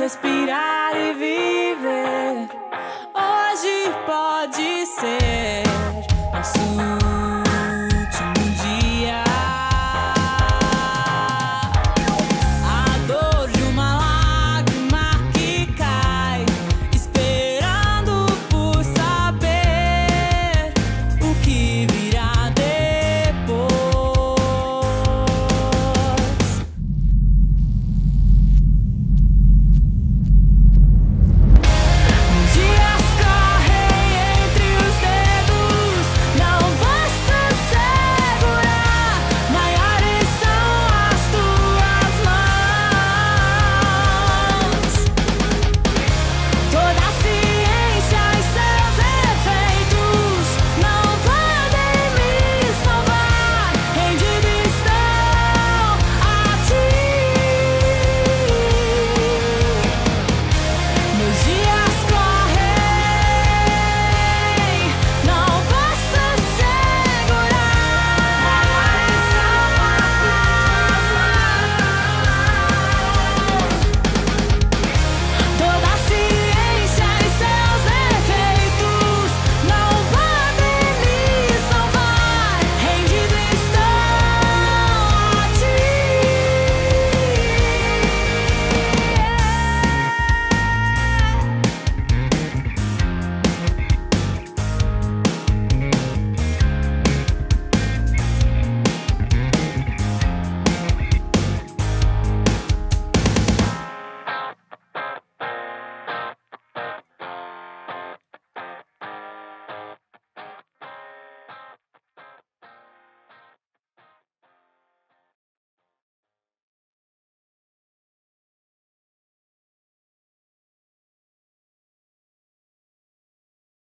respirar e viver. Hoje pode ser nosso.